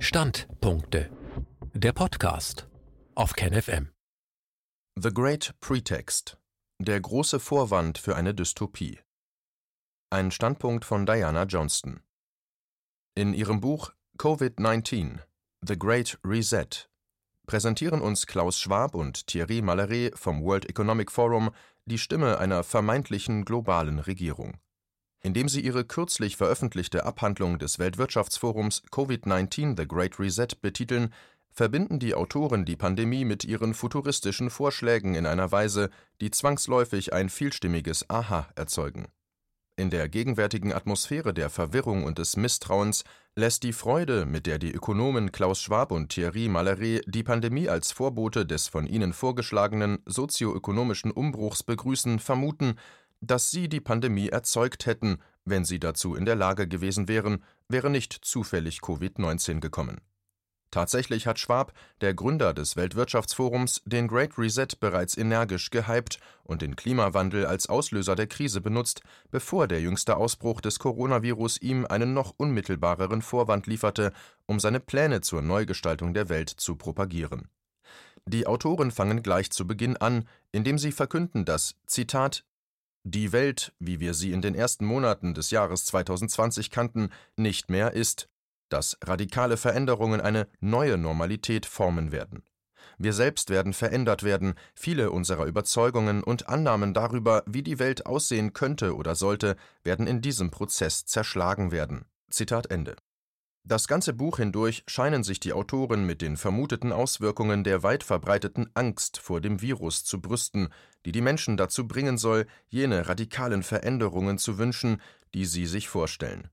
Standpunkte. Der Podcast auf KenFM. The Great Pretext. Der große Vorwand für eine Dystopie. Ein Standpunkt von Diana Johnston. In ihrem Buch Covid-19 The Great Reset präsentieren uns Klaus Schwab und Thierry Mallaré vom World Economic Forum die Stimme einer vermeintlichen globalen Regierung. Indem sie ihre kürzlich veröffentlichte Abhandlung des Weltwirtschaftsforums Covid-19 The Great Reset betiteln, verbinden die Autoren die Pandemie mit ihren futuristischen Vorschlägen in einer Weise, die zwangsläufig ein vielstimmiges Aha erzeugen. In der gegenwärtigen Atmosphäre der Verwirrung und des Misstrauens lässt die Freude, mit der die Ökonomen Klaus Schwab und Thierry Mallaré die Pandemie als Vorbote des von ihnen vorgeschlagenen sozioökonomischen Umbruchs begrüßen, vermuten, dass sie die Pandemie erzeugt hätten, wenn sie dazu in der Lage gewesen wären, wäre nicht zufällig Covid-19 gekommen. Tatsächlich hat Schwab, der Gründer des Weltwirtschaftsforums, den Great Reset bereits energisch gehypt und den Klimawandel als Auslöser der Krise benutzt, bevor der jüngste Ausbruch des Coronavirus ihm einen noch unmittelbareren Vorwand lieferte, um seine Pläne zur Neugestaltung der Welt zu propagieren. Die Autoren fangen gleich zu Beginn an, indem sie verkünden, dass Zitat die Welt, wie wir sie in den ersten Monaten des Jahres 2020 kannten, nicht mehr ist, dass radikale Veränderungen eine neue Normalität formen werden. Wir selbst werden verändert werden, viele unserer Überzeugungen und Annahmen darüber, wie die Welt aussehen könnte oder sollte, werden in diesem Prozess zerschlagen werden. Zitat Ende. Das ganze Buch hindurch scheinen sich die Autoren mit den vermuteten Auswirkungen der weit verbreiteten Angst vor dem Virus zu brüsten, die die Menschen dazu bringen soll, jene radikalen Veränderungen zu wünschen, die sie sich vorstellen.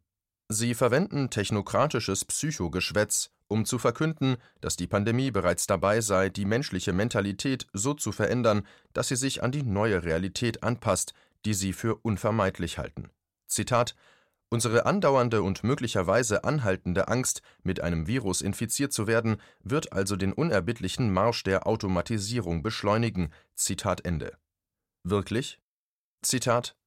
Sie verwenden technokratisches Psychogeschwätz, um zu verkünden, dass die Pandemie bereits dabei sei, die menschliche Mentalität so zu verändern, dass sie sich an die neue Realität anpasst, die sie für unvermeidlich halten. Zitat Unsere andauernde und möglicherweise anhaltende Angst, mit einem Virus infiziert zu werden, wird also den unerbittlichen Marsch der Automatisierung beschleunigen. Zitat Ende. Wirklich? Zitat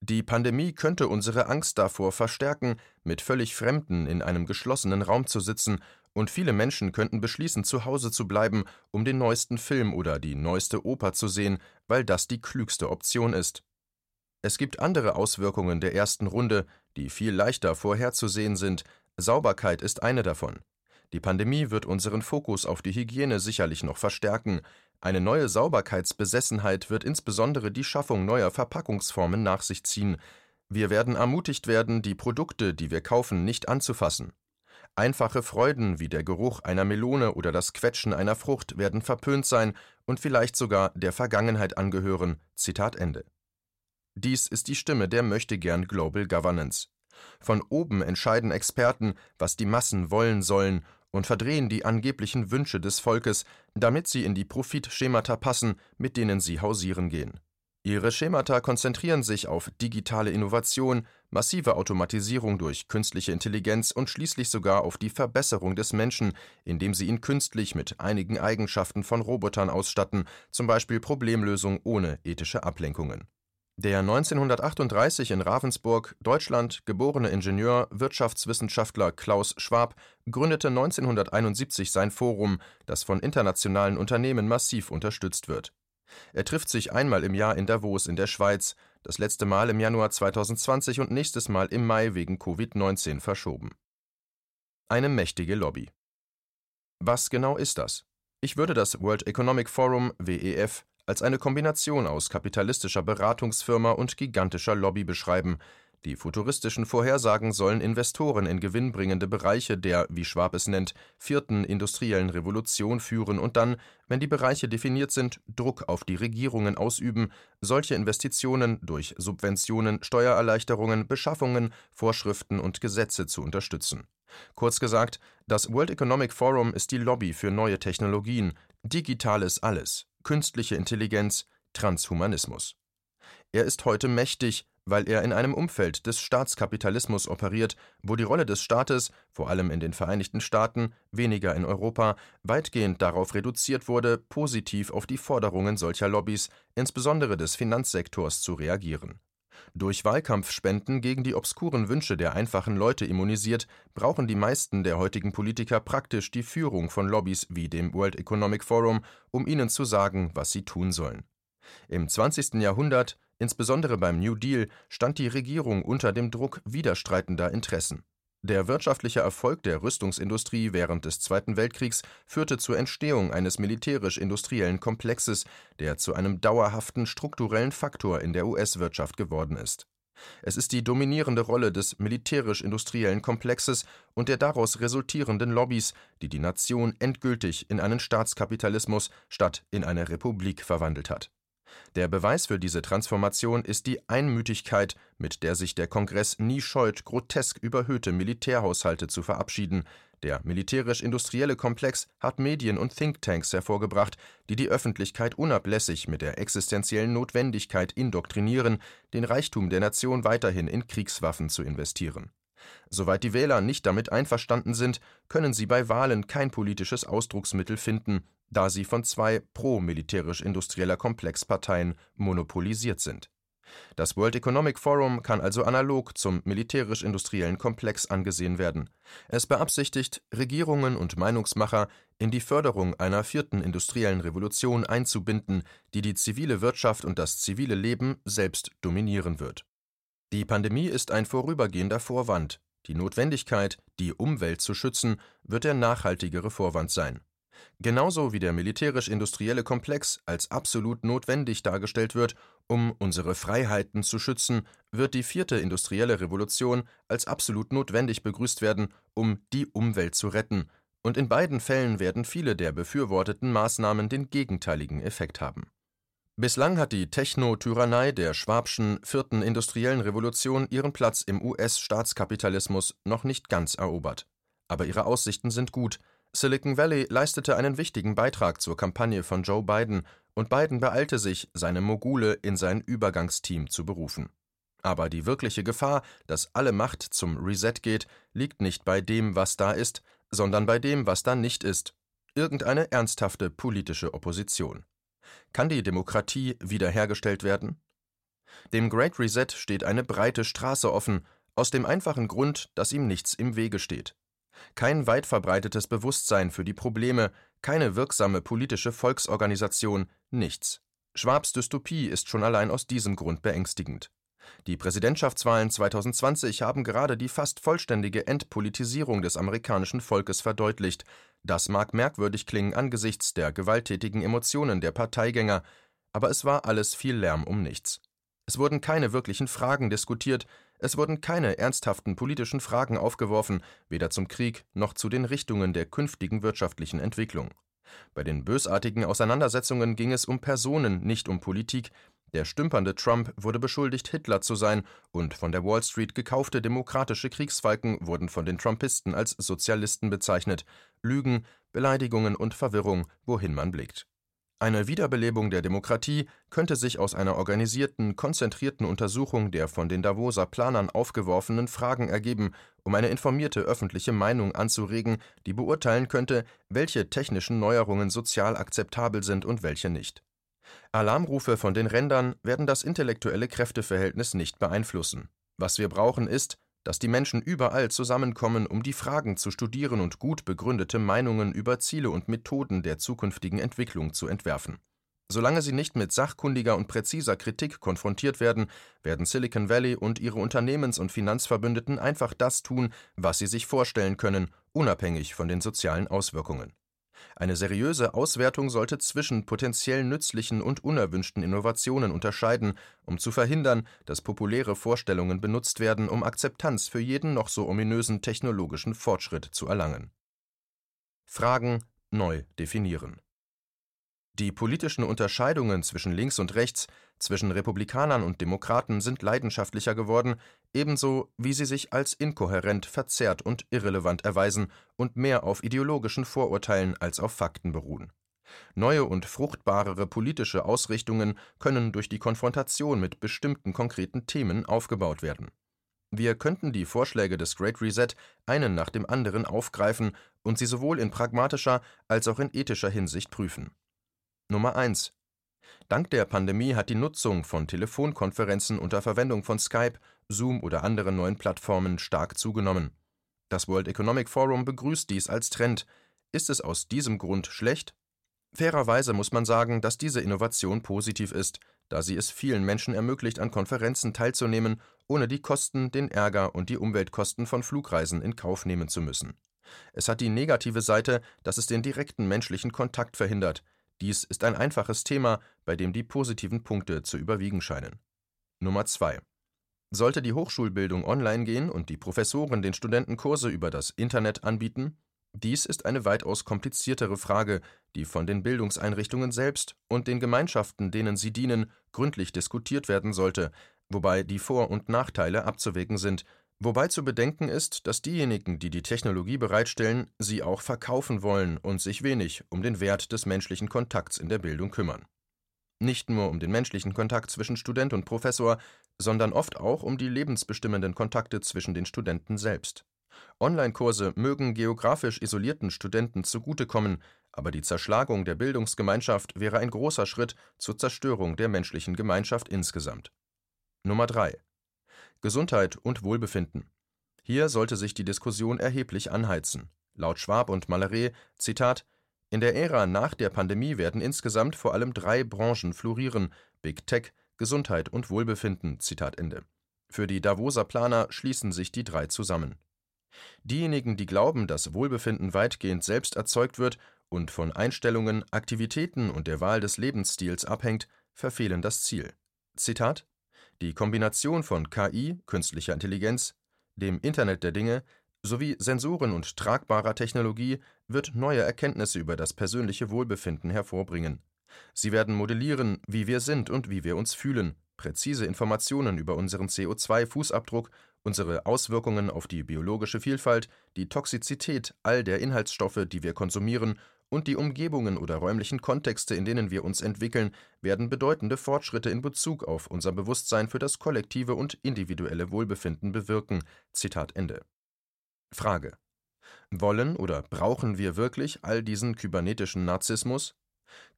Die Pandemie könnte unsere Angst davor verstärken, mit völlig Fremden in einem geschlossenen Raum zu sitzen, und viele Menschen könnten beschließen, zu Hause zu bleiben, um den neuesten Film oder die neueste Oper zu sehen, weil das die klügste Option ist. Es gibt andere Auswirkungen der ersten Runde, die viel leichter vorherzusehen sind. Sauberkeit ist eine davon. Die Pandemie wird unseren Fokus auf die Hygiene sicherlich noch verstärken. Eine neue Sauberkeitsbesessenheit wird insbesondere die Schaffung neuer Verpackungsformen nach sich ziehen. Wir werden ermutigt werden, die Produkte, die wir kaufen, nicht anzufassen. Einfache Freuden wie der Geruch einer Melone oder das Quetschen einer Frucht werden verpönt sein und vielleicht sogar der Vergangenheit angehören. Zitat Ende. Dies ist die Stimme der Möchtegern Global Governance. Von oben entscheiden Experten, was die Massen wollen sollen und verdrehen die angeblichen Wünsche des Volkes, damit sie in die Profitschemata passen, mit denen sie hausieren gehen. Ihre Schemata konzentrieren sich auf digitale Innovation, massive Automatisierung durch künstliche Intelligenz und schließlich sogar auf die Verbesserung des Menschen, indem sie ihn künstlich mit einigen Eigenschaften von Robotern ausstatten, zum Beispiel Problemlösung ohne ethische Ablenkungen. Der 1938 in Ravensburg, Deutschland, geborene Ingenieur, Wirtschaftswissenschaftler Klaus Schwab gründete 1971 sein Forum, das von internationalen Unternehmen massiv unterstützt wird. Er trifft sich einmal im Jahr in Davos in der Schweiz, das letzte Mal im Januar 2020 und nächstes Mal im Mai wegen Covid-19 verschoben. Eine mächtige Lobby. Was genau ist das? Ich würde das World Economic Forum WEF als eine Kombination aus kapitalistischer Beratungsfirma und gigantischer Lobby beschreiben. Die futuristischen Vorhersagen sollen Investoren in gewinnbringende Bereiche der, wie Schwab es nennt, vierten industriellen Revolution führen und dann, wenn die Bereiche definiert sind, Druck auf die Regierungen ausüben, solche Investitionen durch Subventionen, Steuererleichterungen, Beschaffungen, Vorschriften und Gesetze zu unterstützen. Kurz gesagt, das World Economic Forum ist die Lobby für neue Technologien, digitales alles, künstliche Intelligenz, Transhumanismus. Er ist heute mächtig, weil er in einem Umfeld des Staatskapitalismus operiert, wo die Rolle des Staates, vor allem in den Vereinigten Staaten, weniger in Europa, weitgehend darauf reduziert wurde, positiv auf die Forderungen solcher Lobbys, insbesondere des Finanzsektors, zu reagieren. Durch Wahlkampfspenden gegen die obskuren Wünsche der einfachen Leute immunisiert, brauchen die meisten der heutigen Politiker praktisch die Führung von Lobbys wie dem World Economic Forum, um ihnen zu sagen, was sie tun sollen. Im 20. Jahrhundert, insbesondere beim New Deal, stand die Regierung unter dem Druck widerstreitender Interessen. Der wirtschaftliche Erfolg der Rüstungsindustrie während des Zweiten Weltkriegs führte zur Entstehung eines militärisch-industriellen Komplexes, der zu einem dauerhaften strukturellen Faktor in der US-Wirtschaft geworden ist. Es ist die dominierende Rolle des militärisch-industriellen Komplexes und der daraus resultierenden Lobbys, die die Nation endgültig in einen Staatskapitalismus statt in eine Republik verwandelt hat der Beweis für diese Transformation ist die Einmütigkeit, mit der sich der Kongress nie scheut, grotesk überhöhte Militärhaushalte zu verabschieden. Der militärisch-industrielle Komplex hat Medien und Thinktanks hervorgebracht, die die Öffentlichkeit unablässig mit der existenziellen Notwendigkeit indoktrinieren, den Reichtum der Nation weiterhin in Kriegswaffen zu investieren. Soweit die Wähler nicht damit einverstanden sind, können sie bei Wahlen kein politisches Ausdrucksmittel finden, da sie von zwei pro-militärisch-industrieller Komplexparteien monopolisiert sind. Das World Economic Forum kann also analog zum militärisch-industriellen Komplex angesehen werden. Es beabsichtigt, Regierungen und Meinungsmacher in die Förderung einer vierten industriellen Revolution einzubinden, die die zivile Wirtschaft und das zivile Leben selbst dominieren wird. Die Pandemie ist ein vorübergehender Vorwand. Die Notwendigkeit, die Umwelt zu schützen, wird der nachhaltigere Vorwand sein. Genauso wie der militärisch-industrielle Komplex als absolut notwendig dargestellt wird, um unsere Freiheiten zu schützen, wird die vierte industrielle Revolution als absolut notwendig begrüßt werden, um die Umwelt zu retten, und in beiden Fällen werden viele der befürworteten Maßnahmen den gegenteiligen Effekt haben. Bislang hat die Techno-Tyrannei der Schwabschen vierten industriellen Revolution ihren Platz im US-Staatskapitalismus noch nicht ganz erobert. Aber ihre Aussichten sind gut, Silicon Valley leistete einen wichtigen Beitrag zur Kampagne von Joe Biden, und Biden beeilte sich, seine Mogule in sein Übergangsteam zu berufen. Aber die wirkliche Gefahr, dass alle Macht zum Reset geht, liegt nicht bei dem, was da ist, sondern bei dem, was da nicht ist. Irgendeine ernsthafte politische Opposition. Kann die Demokratie wiederhergestellt werden? Dem Great Reset steht eine breite Straße offen, aus dem einfachen Grund, dass ihm nichts im Wege steht kein weit verbreitetes Bewusstsein für die Probleme, keine wirksame politische Volksorganisation, nichts. Schwabs Dystopie ist schon allein aus diesem Grund beängstigend. Die Präsidentschaftswahlen 2020 haben gerade die fast vollständige Entpolitisierung des amerikanischen Volkes verdeutlicht. Das mag merkwürdig klingen angesichts der gewalttätigen Emotionen der Parteigänger, aber es war alles viel Lärm um nichts. Es wurden keine wirklichen Fragen diskutiert, es wurden keine ernsthaften politischen Fragen aufgeworfen, weder zum Krieg noch zu den Richtungen der künftigen wirtschaftlichen Entwicklung. Bei den bösartigen Auseinandersetzungen ging es um Personen, nicht um Politik. Der stümpernde Trump wurde beschuldigt, Hitler zu sein, und von der Wall Street gekaufte demokratische Kriegsfalken wurden von den Trumpisten als Sozialisten bezeichnet. Lügen, Beleidigungen und Verwirrung, wohin man blickt. Eine Wiederbelebung der Demokratie könnte sich aus einer organisierten, konzentrierten Untersuchung der von den Davoser Planern aufgeworfenen Fragen ergeben, um eine informierte öffentliche Meinung anzuregen, die beurteilen könnte, welche technischen Neuerungen sozial akzeptabel sind und welche nicht. Alarmrufe von den Rändern werden das intellektuelle Kräfteverhältnis nicht beeinflussen. Was wir brauchen ist dass die Menschen überall zusammenkommen, um die Fragen zu studieren und gut begründete Meinungen über Ziele und Methoden der zukünftigen Entwicklung zu entwerfen. Solange sie nicht mit sachkundiger und präziser Kritik konfrontiert werden, werden Silicon Valley und ihre Unternehmens- und Finanzverbündeten einfach das tun, was sie sich vorstellen können, unabhängig von den sozialen Auswirkungen. Eine seriöse Auswertung sollte zwischen potenziell nützlichen und unerwünschten Innovationen unterscheiden, um zu verhindern, dass populäre Vorstellungen benutzt werden, um Akzeptanz für jeden noch so ominösen technologischen Fortschritt zu erlangen. Fragen neu definieren die politischen Unterscheidungen zwischen links und rechts, zwischen Republikanern und Demokraten sind leidenschaftlicher geworden, ebenso wie sie sich als inkohärent, verzerrt und irrelevant erweisen und mehr auf ideologischen Vorurteilen als auf Fakten beruhen. Neue und fruchtbarere politische Ausrichtungen können durch die Konfrontation mit bestimmten konkreten Themen aufgebaut werden. Wir könnten die Vorschläge des Great Reset einen nach dem anderen aufgreifen und sie sowohl in pragmatischer als auch in ethischer Hinsicht prüfen Nummer 1 Dank der Pandemie hat die Nutzung von Telefonkonferenzen unter Verwendung von Skype, Zoom oder anderen neuen Plattformen stark zugenommen. Das World Economic Forum begrüßt dies als Trend. Ist es aus diesem Grund schlecht? Fairerweise muss man sagen, dass diese Innovation positiv ist, da sie es vielen Menschen ermöglicht, an Konferenzen teilzunehmen, ohne die Kosten, den Ärger und die Umweltkosten von Flugreisen in Kauf nehmen zu müssen. Es hat die negative Seite, dass es den direkten menschlichen Kontakt verhindert. Dies ist ein einfaches Thema, bei dem die positiven Punkte zu überwiegen scheinen. Nummer 2. Sollte die Hochschulbildung online gehen und die Professoren den Studenten Kurse über das Internet anbieten? Dies ist eine weitaus kompliziertere Frage, die von den Bildungseinrichtungen selbst und den Gemeinschaften, denen sie dienen, gründlich diskutiert werden sollte, wobei die Vor- und Nachteile abzuwägen sind, wobei zu bedenken ist, dass diejenigen, die die Technologie bereitstellen, sie auch verkaufen wollen und sich wenig um den Wert des menschlichen Kontakts in der Bildung kümmern nicht nur um den menschlichen Kontakt zwischen Student und Professor, sondern oft auch um die lebensbestimmenden Kontakte zwischen den Studenten selbst. Online-Kurse mögen geografisch isolierten Studenten zugutekommen, aber die Zerschlagung der Bildungsgemeinschaft wäre ein großer Schritt zur Zerstörung der menschlichen Gemeinschaft insgesamt. Nummer 3. Gesundheit und Wohlbefinden. Hier sollte sich die Diskussion erheblich anheizen. Laut Schwab und Mallaré, Zitat, in der Ära nach der Pandemie werden insgesamt vor allem drei Branchen florieren: Big Tech, Gesundheit und Wohlbefinden. Zitat Ende. Für die Davoser Planer schließen sich die drei zusammen. Diejenigen, die glauben, dass Wohlbefinden weitgehend selbst erzeugt wird und von Einstellungen, Aktivitäten und der Wahl des Lebensstils abhängt, verfehlen das Ziel. Zitat Die Kombination von KI, künstlicher Intelligenz, dem Internet der Dinge, sowie Sensoren und tragbarer Technologie wird neue Erkenntnisse über das persönliche Wohlbefinden hervorbringen. Sie werden modellieren, wie wir sind und wie wir uns fühlen, präzise Informationen über unseren CO2-Fußabdruck, unsere Auswirkungen auf die biologische Vielfalt, die Toxizität all der Inhaltsstoffe, die wir konsumieren, und die Umgebungen oder räumlichen Kontexte, in denen wir uns entwickeln, werden bedeutende Fortschritte in Bezug auf unser Bewusstsein für das kollektive und individuelle Wohlbefinden bewirken. Zitat Ende. Frage: Wollen oder brauchen wir wirklich all diesen kybernetischen Narzissmus?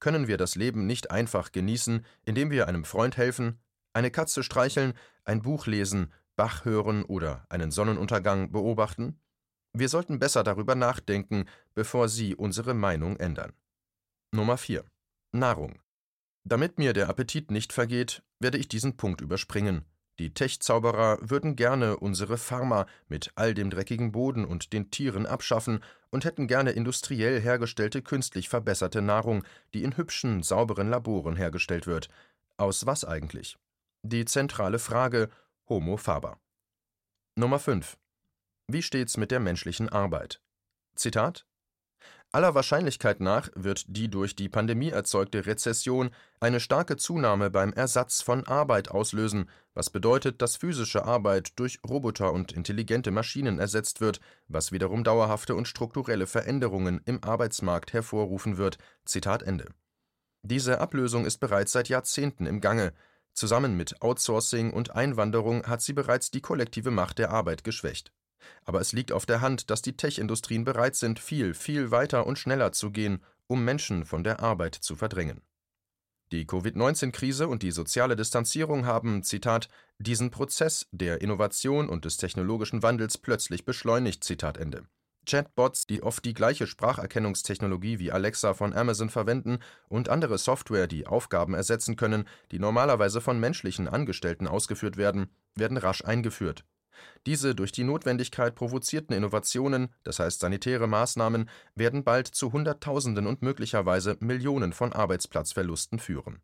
Können wir das Leben nicht einfach genießen, indem wir einem Freund helfen, eine Katze streicheln, ein Buch lesen, Bach hören oder einen Sonnenuntergang beobachten? Wir sollten besser darüber nachdenken, bevor Sie unsere Meinung ändern. Nummer 4. Nahrung. Damit mir der Appetit nicht vergeht, werde ich diesen Punkt überspringen. Die Tech-Zauberer würden gerne unsere Pharma mit all dem dreckigen Boden und den Tieren abschaffen und hätten gerne industriell hergestellte, künstlich verbesserte Nahrung, die in hübschen, sauberen Laboren hergestellt wird. Aus was eigentlich? Die zentrale Frage Homo faber. Nummer 5. Wie steht's mit der menschlichen Arbeit? Zitat Aller Wahrscheinlichkeit nach wird die durch die Pandemie erzeugte Rezession eine starke Zunahme beim Ersatz von Arbeit auslösen, was bedeutet, dass physische Arbeit durch Roboter und intelligente Maschinen ersetzt wird, was wiederum dauerhafte und strukturelle Veränderungen im Arbeitsmarkt hervorrufen wird. Zitat Ende. Diese Ablösung ist bereits seit Jahrzehnten im Gange. Zusammen mit Outsourcing und Einwanderung hat sie bereits die kollektive Macht der Arbeit geschwächt. Aber es liegt auf der Hand, dass die Tech-Industrien bereit sind, viel, viel weiter und schneller zu gehen, um Menschen von der Arbeit zu verdrängen. Die Covid-19-Krise und die soziale Distanzierung haben, Zitat, diesen Prozess der Innovation und des technologischen Wandels plötzlich beschleunigt, Zitat Ende. Chatbots, die oft die gleiche Spracherkennungstechnologie wie Alexa von Amazon verwenden und andere Software, die Aufgaben ersetzen können, die normalerweise von menschlichen Angestellten ausgeführt werden, werden rasch eingeführt. Diese durch die Notwendigkeit provozierten Innovationen, das heißt sanitäre Maßnahmen, werden bald zu Hunderttausenden und möglicherweise Millionen von Arbeitsplatzverlusten führen.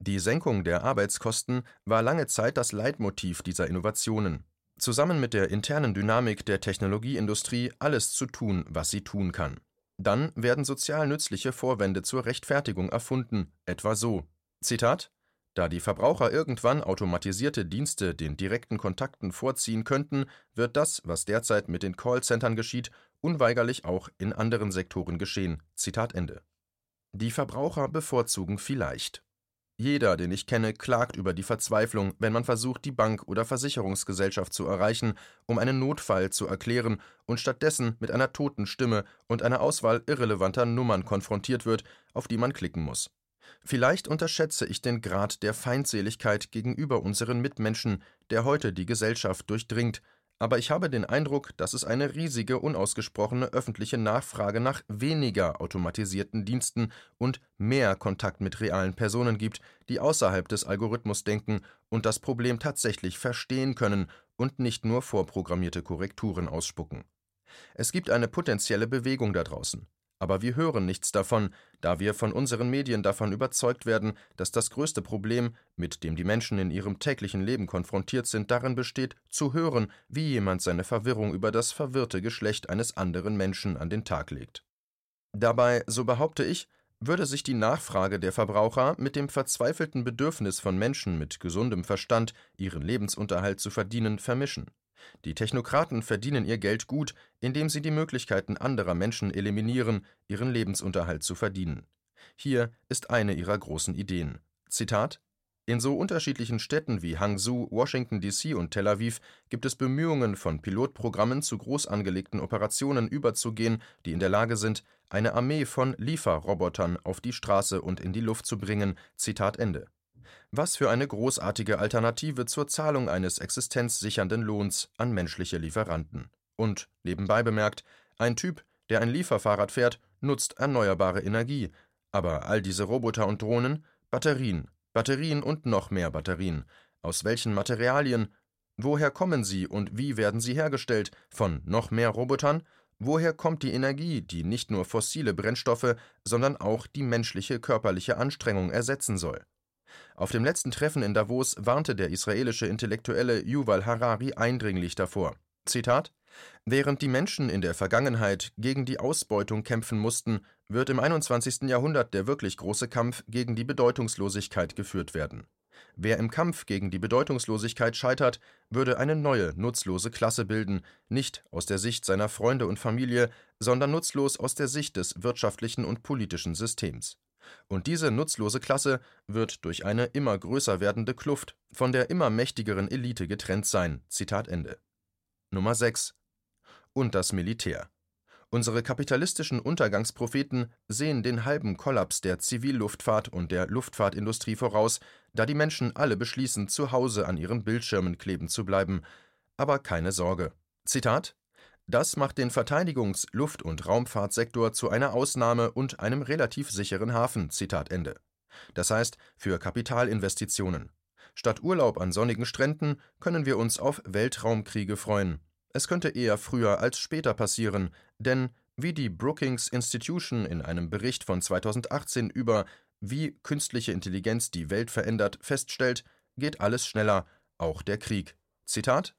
Die Senkung der Arbeitskosten war lange Zeit das Leitmotiv dieser Innovationen, zusammen mit der internen Dynamik der Technologieindustrie alles zu tun, was sie tun kann. Dann werden sozial nützliche Vorwände zur Rechtfertigung erfunden, etwa so: Zitat da die Verbraucher irgendwann automatisierte Dienste den direkten Kontakten vorziehen könnten, wird das, was derzeit mit den Callcentern geschieht, unweigerlich auch in anderen Sektoren geschehen. Zitat Ende. Die Verbraucher bevorzugen vielleicht. Jeder, den ich kenne, klagt über die Verzweiflung, wenn man versucht, die Bank oder Versicherungsgesellschaft zu erreichen, um einen Notfall zu erklären und stattdessen mit einer toten Stimme und einer Auswahl irrelevanter Nummern konfrontiert wird, auf die man klicken muss. Vielleicht unterschätze ich den Grad der Feindseligkeit gegenüber unseren Mitmenschen, der heute die Gesellschaft durchdringt, aber ich habe den Eindruck, dass es eine riesige unausgesprochene öffentliche Nachfrage nach weniger automatisierten Diensten und mehr Kontakt mit realen Personen gibt, die außerhalb des Algorithmus denken und das Problem tatsächlich verstehen können und nicht nur vorprogrammierte Korrekturen ausspucken. Es gibt eine potenzielle Bewegung da draußen. Aber wir hören nichts davon, da wir von unseren Medien davon überzeugt werden, dass das größte Problem, mit dem die Menschen in ihrem täglichen Leben konfrontiert sind, darin besteht, zu hören, wie jemand seine Verwirrung über das verwirrte Geschlecht eines anderen Menschen an den Tag legt. Dabei, so behaupte ich, würde sich die Nachfrage der Verbraucher mit dem verzweifelten Bedürfnis von Menschen mit gesundem Verstand, ihren Lebensunterhalt zu verdienen, vermischen. Die Technokraten verdienen ihr Geld gut, indem sie die Möglichkeiten anderer Menschen eliminieren, ihren Lebensunterhalt zu verdienen. Hier ist eine ihrer großen Ideen. Zitat in so unterschiedlichen Städten wie Hangzhou, Washington DC und Tel Aviv gibt es Bemühungen, von Pilotprogrammen zu groß angelegten Operationen überzugehen, die in der Lage sind, eine Armee von Lieferrobotern auf die Straße und in die Luft zu bringen. Zitat Ende. Was für eine großartige Alternative zur Zahlung eines existenzsichernden Lohns an menschliche Lieferanten. Und, nebenbei bemerkt, ein Typ, der ein Lieferfahrrad fährt, nutzt erneuerbare Energie. Aber all diese Roboter und Drohnen? Batterien. Batterien und noch mehr Batterien. Aus welchen Materialien? Woher kommen sie und wie werden sie hergestellt? Von noch mehr Robotern? Woher kommt die Energie, die nicht nur fossile Brennstoffe, sondern auch die menschliche körperliche Anstrengung ersetzen soll? Auf dem letzten Treffen in Davos warnte der israelische Intellektuelle Yuval Harari eindringlich davor. Zitat Während die Menschen in der Vergangenheit gegen die Ausbeutung kämpfen mussten, wird im 21. Jahrhundert der wirklich große Kampf gegen die Bedeutungslosigkeit geführt werden. Wer im Kampf gegen die Bedeutungslosigkeit scheitert, würde eine neue, nutzlose Klasse bilden, nicht aus der Sicht seiner Freunde und Familie, sondern nutzlos aus der Sicht des wirtschaftlichen und politischen Systems. Und diese nutzlose Klasse wird durch eine immer größer werdende Kluft von der immer mächtigeren Elite getrennt sein. Zitat Ende. Nummer 6. Und das Militär. Unsere kapitalistischen Untergangspropheten sehen den halben Kollaps der Zivilluftfahrt und der Luftfahrtindustrie voraus, da die Menschen alle beschließen, zu Hause an ihren Bildschirmen kleben zu bleiben. Aber keine Sorge. Zitat das macht den Verteidigungs-, Luft- und Raumfahrtsektor zu einer Ausnahme und einem relativ sicheren Hafen. Zitat Ende. Das heißt, für Kapitalinvestitionen. Statt Urlaub an sonnigen Stränden können wir uns auf Weltraumkriege freuen. Es könnte eher früher als später passieren, denn wie die Brookings Institution in einem Bericht von 2018 über wie künstliche Intelligenz die Welt verändert feststellt, geht alles schneller, auch der Krieg. Zitat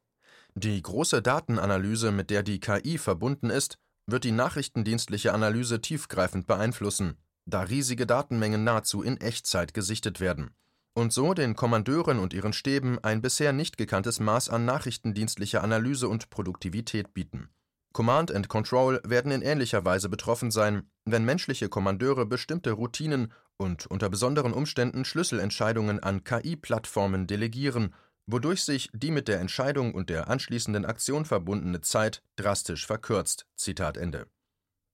die große Datenanalyse, mit der die KI verbunden ist, wird die nachrichtendienstliche Analyse tiefgreifend beeinflussen, da riesige Datenmengen nahezu in Echtzeit gesichtet werden und so den Kommandeuren und ihren Stäben ein bisher nicht gekanntes Maß an nachrichtendienstlicher Analyse und Produktivität bieten. Command and Control werden in ähnlicher Weise betroffen sein, wenn menschliche Kommandeure bestimmte Routinen und unter besonderen Umständen Schlüsselentscheidungen an KI-Plattformen delegieren wodurch sich die mit der Entscheidung und der anschließenden Aktion verbundene Zeit drastisch verkürzt. Zitat Ende.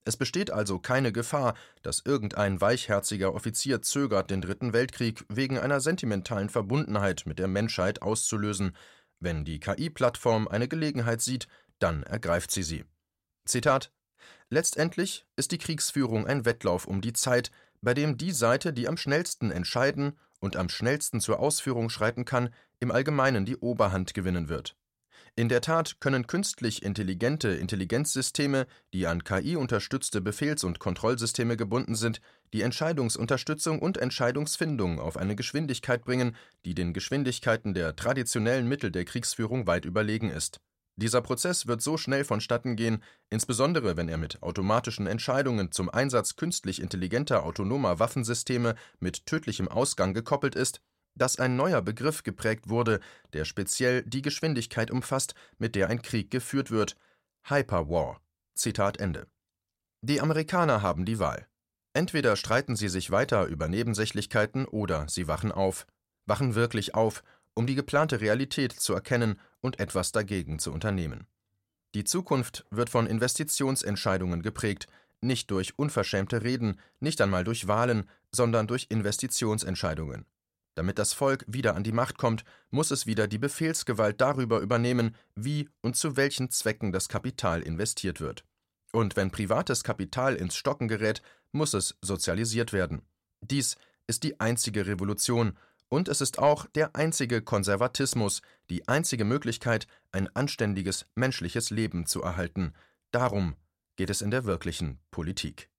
Es besteht also keine Gefahr, dass irgendein weichherziger Offizier zögert, den Dritten Weltkrieg wegen einer sentimentalen Verbundenheit mit der Menschheit auszulösen. Wenn die KI-Plattform eine Gelegenheit sieht, dann ergreift sie sie. Zitat Letztendlich ist die Kriegsführung ein Wettlauf um die Zeit, bei dem die Seite, die am schnellsten entscheiden und am schnellsten zur Ausführung schreiten kann, im Allgemeinen die Oberhand gewinnen wird. In der Tat können künstlich intelligente Intelligenzsysteme, die an KI unterstützte Befehls- und Kontrollsysteme gebunden sind, die Entscheidungsunterstützung und Entscheidungsfindung auf eine Geschwindigkeit bringen, die den Geschwindigkeiten der traditionellen Mittel der Kriegsführung weit überlegen ist. Dieser Prozess wird so schnell vonstatten gehen, insbesondere wenn er mit automatischen Entscheidungen zum Einsatz künstlich intelligenter autonomer Waffensysteme mit tödlichem Ausgang gekoppelt ist, dass ein neuer Begriff geprägt wurde, der speziell die Geschwindigkeit umfasst, mit der ein Krieg geführt wird. Hyperwar. Zitat Ende. Die Amerikaner haben die Wahl. Entweder streiten sie sich weiter über Nebensächlichkeiten oder sie wachen auf. Wachen wirklich auf, um die geplante Realität zu erkennen und etwas dagegen zu unternehmen. Die Zukunft wird von Investitionsentscheidungen geprägt, nicht durch unverschämte Reden, nicht einmal durch Wahlen, sondern durch Investitionsentscheidungen. Damit das Volk wieder an die Macht kommt, muss es wieder die Befehlsgewalt darüber übernehmen, wie und zu welchen Zwecken das Kapital investiert wird. Und wenn privates Kapital ins Stocken gerät, muss es sozialisiert werden. Dies ist die einzige Revolution, und es ist auch der einzige Konservatismus, die einzige Möglichkeit, ein anständiges menschliches Leben zu erhalten. Darum geht es in der wirklichen Politik.